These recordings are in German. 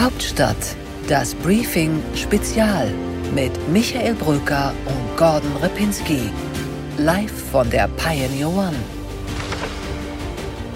Hauptstadt, das Briefing Spezial mit Michael Brücker und Gordon Ripinski. Live von der Pioneer One.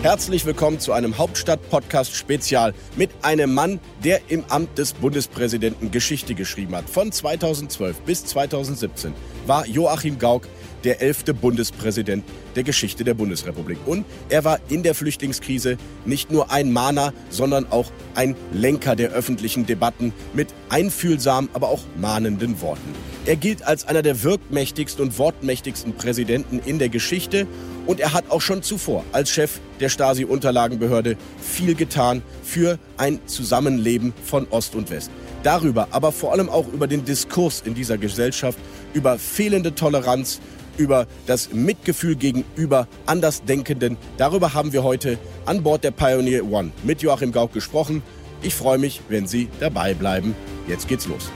Herzlich willkommen zu einem Hauptstadt-Podcast-Spezial mit einem Mann, der im Amt des Bundespräsidenten Geschichte geschrieben hat. Von 2012 bis 2017 war Joachim Gauck der elfte Bundespräsident der Geschichte der Bundesrepublik. Und er war in der Flüchtlingskrise nicht nur ein Mahner, sondern auch ein Lenker der öffentlichen Debatten mit einfühlsamen, aber auch mahnenden Worten. Er gilt als einer der wirkmächtigsten und wortmächtigsten Präsidenten in der Geschichte und er hat auch schon zuvor als Chef der Stasi-Unterlagenbehörde viel getan für ein Zusammenleben von Ost und West. Darüber, aber vor allem auch über den Diskurs in dieser Gesellschaft, über fehlende Toleranz, über das Mitgefühl gegenüber Andersdenkenden. Darüber haben wir heute an Bord der Pioneer One mit Joachim Gauck gesprochen. Ich freue mich, wenn Sie dabei bleiben. Jetzt geht's los.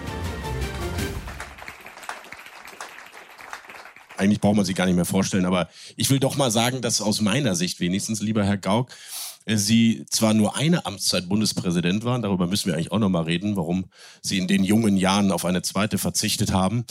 Eigentlich braucht man sich gar nicht mehr vorstellen, aber ich will doch mal sagen, dass aus meiner Sicht wenigstens, lieber Herr Gauck, Sie zwar nur eine Amtszeit Bundespräsident waren, darüber müssen wir eigentlich auch noch mal reden, warum Sie in den jungen Jahren auf eine zweite verzichtet haben,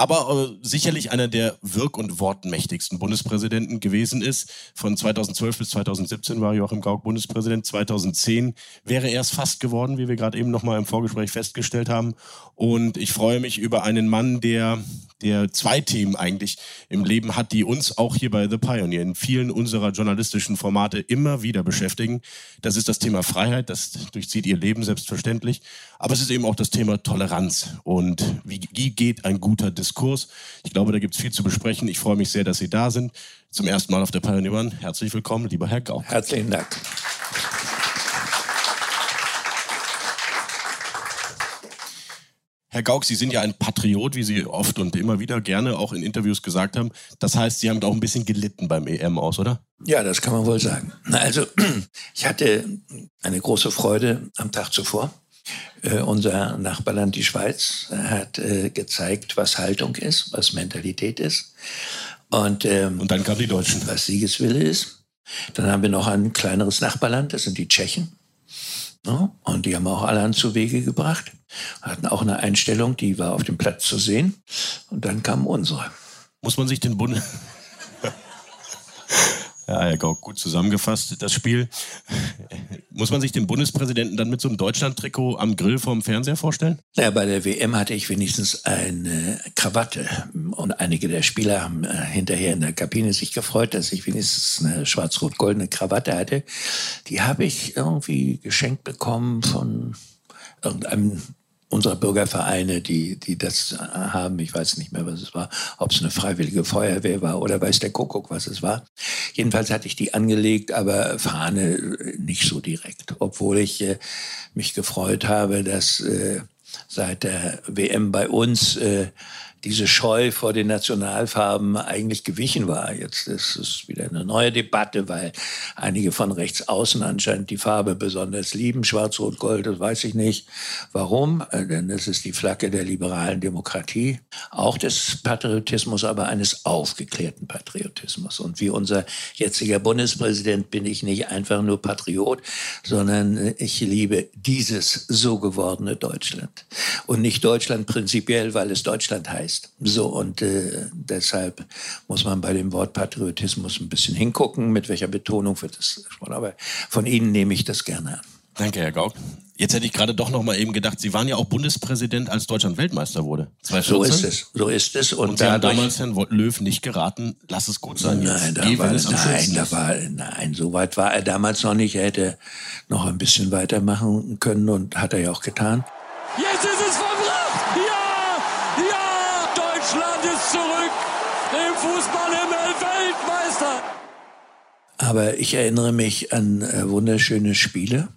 aber äh, sicherlich einer der wirk- und wortmächtigsten Bundespräsidenten gewesen ist. Von 2012 bis 2017 war Joachim Gauck Bundespräsident. 2010 wäre er es fast geworden, wie wir gerade eben noch mal im Vorgespräch festgestellt haben. Und ich freue mich über einen Mann, der der zwei Themen eigentlich im Leben hat, die uns auch hier bei The Pioneer in vielen unserer journalistischen Formate immer wieder beschäftigen. Das ist das Thema Freiheit, das durchzieht ihr Leben selbstverständlich. Aber es ist eben auch das Thema Toleranz und wie, wie geht ein guter Diskurs. Ich glaube, da gibt es viel zu besprechen. Ich freue mich sehr, dass Sie da sind. Zum ersten Mal auf der Pioneer One. Herzlich willkommen, lieber Herr Gauck. Herzlichen Dank. Herr Gauck, Sie sind ja ein Patriot, wie Sie oft und immer wieder gerne auch in Interviews gesagt haben. Das heißt, Sie haben auch ein bisschen gelitten beim EM aus, oder? Ja, das kann man wohl sagen. Also, ich hatte eine große Freude am Tag zuvor. Äh, unser Nachbarland, die Schweiz, hat äh, gezeigt, was Haltung ist, was Mentalität ist. Und, ähm, und dann kamen die Deutschen. Was Siegeswille ist. Dann haben wir noch ein kleineres Nachbarland, das sind die Tschechen. Ja, und die haben auch allerhand zu Wege gebracht, hatten auch eine Einstellung, die war auf dem Platz zu sehen. Und dann kam unsere. Muss man sich den Bund ja, Herr Gauck, gut zusammengefasst, das Spiel. Muss man sich den Bundespräsidenten dann mit so einem Deutschland-Trikot am Grill vorm Fernseher vorstellen? Ja, bei der WM hatte ich wenigstens eine Krawatte. Und einige der Spieler haben äh, hinterher in der Kabine sich gefreut, dass ich wenigstens eine schwarz-rot-goldene Krawatte hatte. Die habe ich irgendwie geschenkt bekommen von irgendeinem unserer Bürgervereine, die, die das haben. Ich weiß nicht mehr, was es war, ob es eine freiwillige Feuerwehr war oder weiß der Kuckuck, was es war. Jedenfalls hatte ich die angelegt, aber Fahne nicht so direkt, obwohl ich äh, mich gefreut habe, dass äh, seit der WM bei uns äh, diese Scheu vor den Nationalfarben eigentlich gewichen war. Jetzt ist es wieder eine neue Debatte, weil einige von rechts außen anscheinend die Farbe besonders lieben. Schwarz, Rot, Gold, das weiß ich nicht. Warum? Äh, denn das ist die Flagge der liberalen Demokratie. Auch des Patriotismus, aber eines aufgeklärten Patriotismus. Und wie unser jetziger Bundespräsident bin ich nicht einfach nur Patriot, sondern ich liebe dieses so gewordene Deutschland. Und nicht Deutschland prinzipiell, weil es Deutschland heißt ist. So, und äh, deshalb muss man bei dem Wort Patriotismus ein bisschen hingucken, mit welcher Betonung wird das gesprochen. Aber von Ihnen nehme ich das gerne an. Danke, Herr Gauck. Jetzt hätte ich gerade doch noch mal eben gedacht, Sie waren ja auch Bundespräsident, als Deutschland Weltmeister wurde. 2014. So ist es, so ist es. Und, und Sie haben damals Herrn Löw nicht geraten, lass es gut sein. Nein, da war, nein, da war, nein, so weit war er damals noch nicht. Er hätte noch ein bisschen weitermachen können und hat er ja auch getan. Jetzt ist es verbracht! Ja! Ja! Deutschland ist zurück im Fußballhimmel Weltmeister. Aber ich erinnere mich an äh, wunderschöne Spiele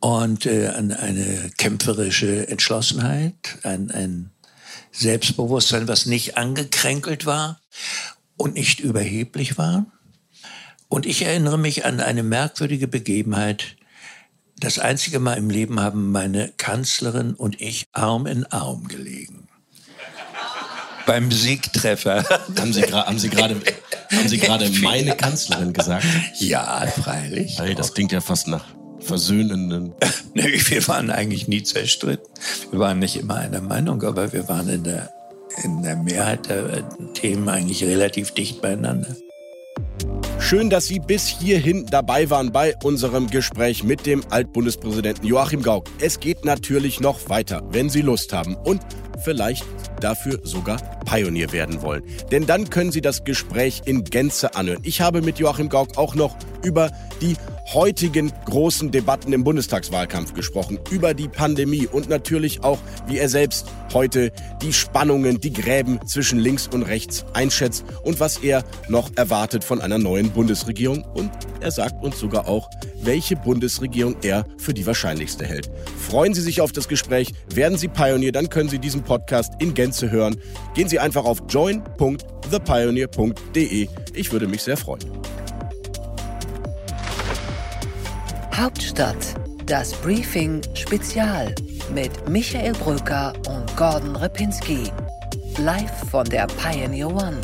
und äh, an eine kämpferische Entschlossenheit, an ein Selbstbewusstsein, was nicht angekränkelt war und nicht überheblich war. Und ich erinnere mich an eine merkwürdige Begebenheit. Das einzige Mal im Leben haben meine Kanzlerin und ich Arm in Arm gelegen beim Siegtreffer. Haben Sie, haben Sie gerade haben Sie gerade meine Kanzlerin gesagt? Ja, freilich. Hey, das klingt ja fast nach versöhnenden? nee, wir waren eigentlich nie zerstritten. Wir waren nicht immer einer Meinung, aber wir waren in der, in der Mehrheit der Themen eigentlich relativ dicht beieinander. Schön, dass Sie bis hierhin dabei waren bei unserem Gespräch mit dem Altbundespräsidenten Joachim Gauck. Es geht natürlich noch weiter, wenn Sie Lust haben und vielleicht dafür sogar Pionier werden wollen. Denn dann können Sie das Gespräch in Gänze anhören. Ich habe mit Joachim Gauck auch noch über die heutigen großen Debatten im Bundestagswahlkampf gesprochen, über die Pandemie und natürlich auch, wie er selbst heute die Spannungen, die Gräben zwischen links und rechts einschätzt und was er noch erwartet von einer neuen Bundesregierung. Und er sagt uns sogar auch, welche Bundesregierung er für die wahrscheinlichste hält. Freuen Sie sich auf das Gespräch, werden Sie Pionier, dann können Sie diesen Podcast in Gänze hören. Gehen Sie einfach auf join.thepioneer.de. Ich würde mich sehr freuen. Hauptstadt, das Briefing Spezial mit Michael Bröker und Gordon Repinski. Live von der Pioneer One.